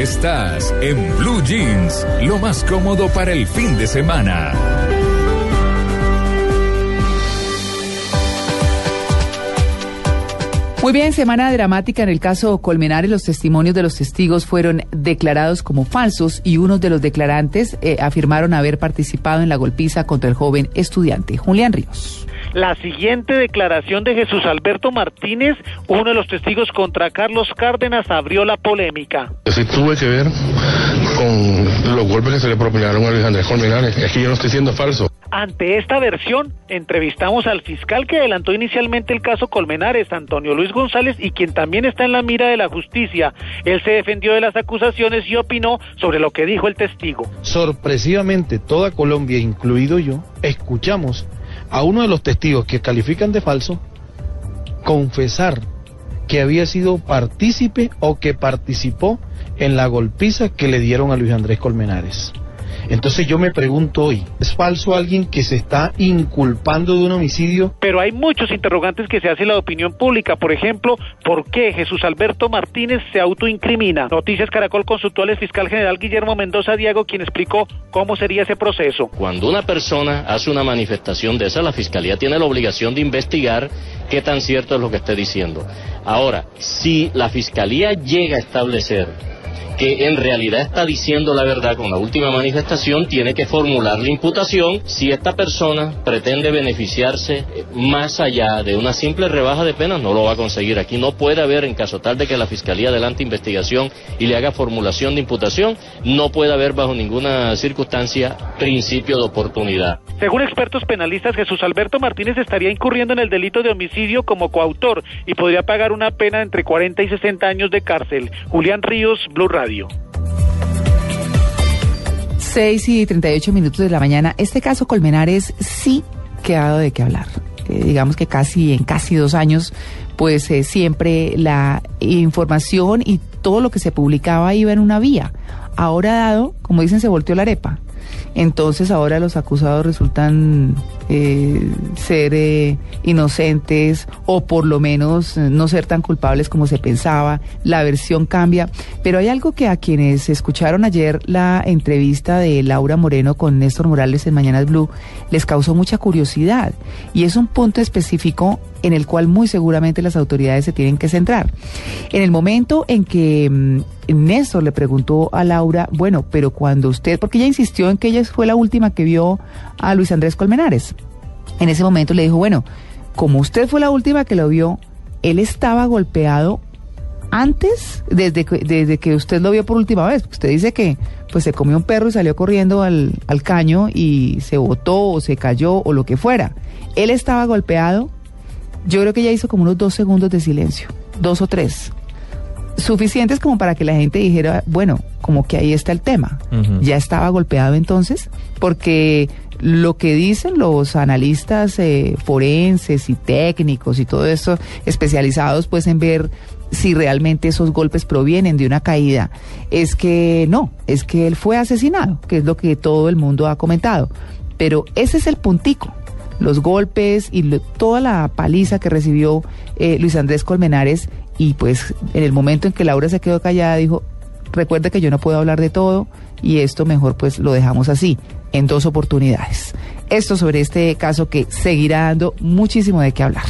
Estás en Blue Jeans, lo más cómodo para el fin de semana. Muy bien, semana dramática en el caso Colmenares. Los testimonios de los testigos fueron declarados como falsos y unos de los declarantes eh, afirmaron haber participado en la golpiza contra el joven estudiante. Julián Ríos. La siguiente declaración de Jesús Alberto Martínez, uno de los testigos contra Carlos Cárdenas, abrió la polémica. Sí tuve que ver con los golpes que se le propinaron a Luis Andrés Colmenares. Es que yo no estoy siendo falso. Ante esta versión, entrevistamos al fiscal que adelantó inicialmente el caso Colmenares, Antonio Luis González, y quien también está en la mira de la justicia. Él se defendió de las acusaciones y opinó sobre lo que dijo el testigo. Sorpresivamente, toda Colombia, incluido yo, escuchamos a uno de los testigos que califican de falso confesar que había sido partícipe o que participó en la golpiza que le dieron a Luis Andrés Colmenares. Entonces yo me pregunto hoy, ¿es falso alguien que se está inculpando de un homicidio? Pero hay muchos interrogantes que se hace la opinión pública. Por ejemplo, ¿por qué Jesús Alberto Martínez se autoincrimina? Noticias Caracol consultó al fiscal general Guillermo Mendoza Diego, quien explicó cómo sería ese proceso. Cuando una persona hace una manifestación de esa, la fiscalía tiene la obligación de investigar qué tan cierto es lo que esté diciendo. Ahora, si la fiscalía llega a establecer que en realidad está diciendo la verdad con la última manifestación, tiene que formular la imputación si esta persona pretende beneficiarse más allá de una simple rebaja de penas, no lo va a conseguir. Aquí no puede haber, en caso tal de que la Fiscalía adelante investigación y le haga formulación de imputación, no puede haber bajo ninguna circunstancia principio de oportunidad. Según expertos penalistas, Jesús Alberto Martínez estaría incurriendo en el delito de homicidio como coautor y podría pagar una pena entre 40 y 60 años de cárcel. Julián Ríos, Blue Radio. 6 y 38 minutos de la mañana. Este caso Colmenares sí que ha dado de qué hablar. Eh, digamos que casi en casi dos años, pues eh, siempre la información y todo lo que se publicaba iba en una vía. Ahora dado, como dicen, se volteó la arepa. Entonces ahora los acusados resultan eh, ser eh, inocentes o por lo menos eh, no ser tan culpables como se pensaba. La versión cambia. Pero hay algo que a quienes escucharon ayer la entrevista de Laura Moreno con Néstor Morales en Mañanas Blue les causó mucha curiosidad. Y es un punto específico en el cual muy seguramente las autoridades se tienen que centrar. En el momento en que mm, Néstor le preguntó a Laura, bueno, pero cuando usted, porque ella insistió en que ella fue la última que vio a Luis Andrés Colmenares, en ese momento le dijo, bueno, como usted fue la última que lo vio, él estaba golpeado antes, desde que, desde que usted lo vio por última vez, usted dice que pues se comió un perro y salió corriendo al, al caño y se botó o se cayó o lo que fuera. Él estaba golpeado yo creo que ella hizo como unos dos segundos de silencio, dos o tres. Suficientes como para que la gente dijera, bueno, como que ahí está el tema. Ya estaba golpeado entonces, porque lo que dicen los analistas eh, forenses y técnicos y todo eso, especializados pues en ver si realmente esos golpes provienen de una caída, es que no, es que él fue asesinado, que es lo que todo el mundo ha comentado. Pero ese es el puntico los golpes y toda la paliza que recibió eh, Luis Andrés Colmenares y pues en el momento en que Laura se quedó callada dijo, recuerde que yo no puedo hablar de todo y esto mejor pues lo dejamos así, en dos oportunidades. Esto sobre este caso que seguirá dando muchísimo de qué hablar.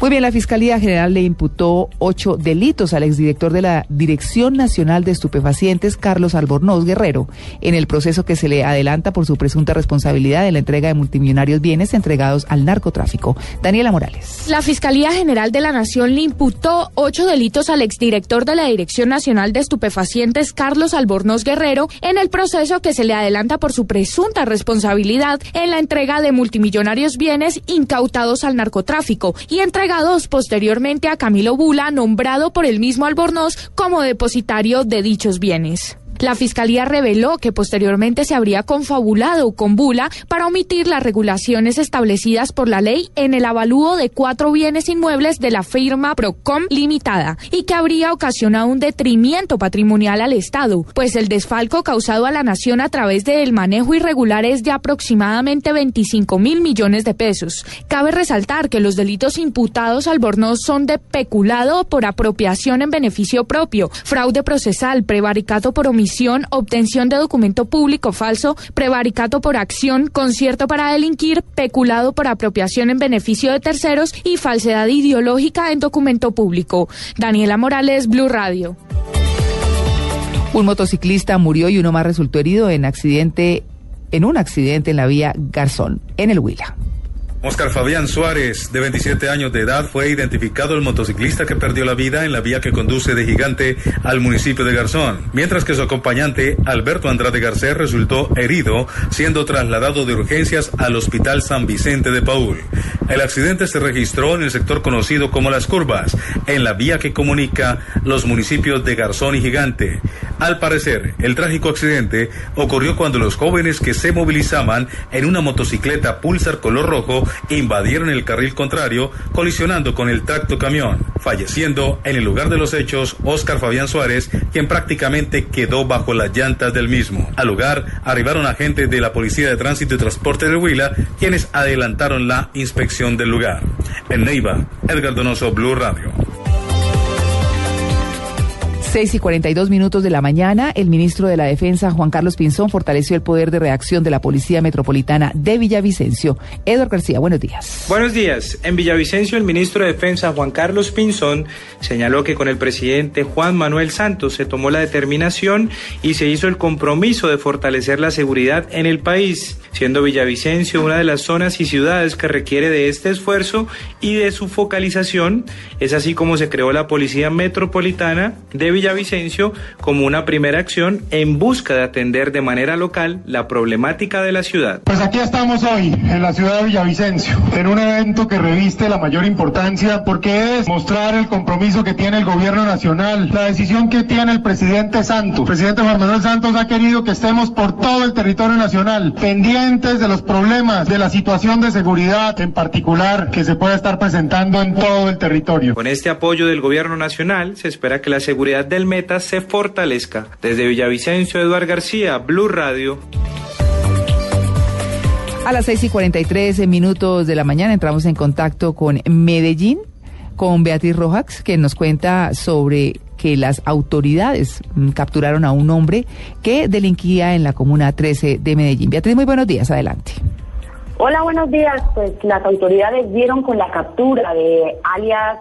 Muy bien, la Fiscalía General le imputó ocho delitos al exdirector de la Dirección Nacional de Estupefacientes, Carlos Albornoz Guerrero, en el proceso que se le adelanta por su presunta responsabilidad en la entrega de multimillonarios bienes entregados al narcotráfico. Daniela Morales. La Fiscalía General de la Nación le imputó ocho delitos al exdirector de la Dirección Nacional de Estupefacientes, Carlos Albornoz Guerrero, en el proceso que se le adelanta por su presunta responsabilidad en la entrega de multimillonarios bienes incautados al narcotráfico y entrega posteriormente a Camilo Bula, nombrado por el mismo Albornoz como depositario de dichos bienes. La Fiscalía reveló que posteriormente se habría confabulado con Bula para omitir las regulaciones establecidas por la ley en el avalúo de cuatro bienes inmuebles de la firma Procom Limitada y que habría ocasionado un detrimento patrimonial al Estado, pues el desfalco causado a la nación a través del manejo irregular es de aproximadamente 25 mil millones de pesos. Cabe resaltar que los delitos imputados al Bornoz son de peculado por apropiación en beneficio propio, fraude procesal, prevaricato por omisión, obtención de documento público falso, prevaricato por acción, concierto para delinquir, peculado por apropiación en beneficio de terceros y falsedad ideológica en documento público. Daniela Morales, Blue Radio. Un motociclista murió y uno más resultó herido en accidente en un accidente en la vía Garzón, en el Huila. Oscar Fabián Suárez, de 27 años de edad, fue identificado el motociclista que perdió la vida en la vía que conduce de Gigante al municipio de Garzón, mientras que su acompañante, Alberto Andrade Garcés, resultó herido, siendo trasladado de urgencias al Hospital San Vicente de Paul. El accidente se registró en el sector conocido como Las Curvas, en la vía que comunica los municipios de Garzón y Gigante. Al parecer, el trágico accidente ocurrió cuando los jóvenes que se movilizaban en una motocicleta Pulsar color rojo invadieron el carril contrario, colisionando con el tracto camión, falleciendo en el lugar de los hechos Oscar Fabián Suárez, quien prácticamente quedó bajo las llantas del mismo. Al lugar arribaron agentes de la Policía de Tránsito y Transporte de Huila, quienes adelantaron la inspección del lugar. En Neiva, Edgar Donoso, Blue Radio. 6 y 42 minutos de la mañana, el ministro de la Defensa, Juan Carlos Pinzón, fortaleció el poder de reacción de la Policía Metropolitana de Villavicencio. Eduardo García, buenos días. Buenos días. En Villavicencio, el ministro de Defensa, Juan Carlos Pinzón, señaló que con el presidente Juan Manuel Santos se tomó la determinación y se hizo el compromiso de fortalecer la seguridad en el país, siendo Villavicencio una de las zonas y ciudades que requiere de este esfuerzo y de su focalización. Es así como se creó la Policía Metropolitana de Villavicencio como una primera acción en busca de atender de manera local la problemática de la ciudad. Pues aquí estamos hoy en la ciudad de Villavicencio, en un evento que reviste la mayor importancia porque es mostrar el compromiso que tiene el gobierno nacional, la decisión que tiene el presidente Santos. El presidente Juan Manuel Santos ha querido que estemos por todo el territorio nacional, pendientes de los problemas, de la situación de seguridad en particular que se pueda estar presentando en todo el territorio. Con este apoyo del gobierno nacional se espera que la seguridad del Meta se fortalezca. Desde Villavicencio, Eduard García, Blue Radio. A las 6 y 43 minutos de la mañana entramos en contacto con Medellín, con Beatriz Rojas, que nos cuenta sobre que las autoridades mm, capturaron a un hombre que delinquía en la comuna 13 de Medellín. Beatriz, muy buenos días, adelante. Hola, buenos días. Pues las autoridades dieron con la captura de alias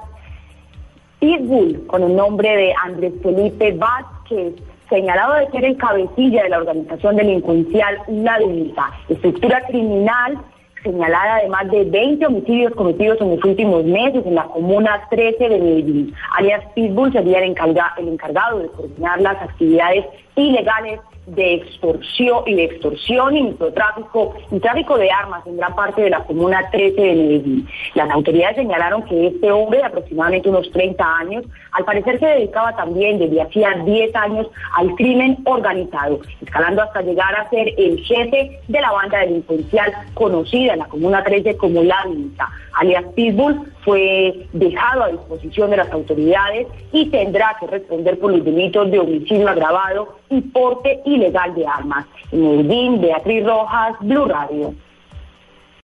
Pitbull, con el nombre de Andrés Felipe Vázquez, señalado de ser el cabecilla de la organización delincuencial La Dunita, estructura criminal señalada además de 20 homicidios cometidos en los últimos meses en la comuna 13 de Medellín. Alias Pitbull sería el, el encargado de coordinar las actividades ilegales de extorsión y de extorsión y microtráfico y tráfico de armas en gran parte de la comuna 13 de Medellín. Las autoridades señalaron que este hombre de aproximadamente unos 30 años, al parecer se dedicaba también desde hacía 10 años al crimen organizado, escalando hasta llegar a ser el jefe de la banda delincuencial conocida en la comuna 13 como La Vinta. Alias Pitbull fue dejado a disposición de las autoridades y tendrá que responder por los delitos de homicidio agravado y porte ilegal de armas. En Beatriz Rojas, Blue Radio.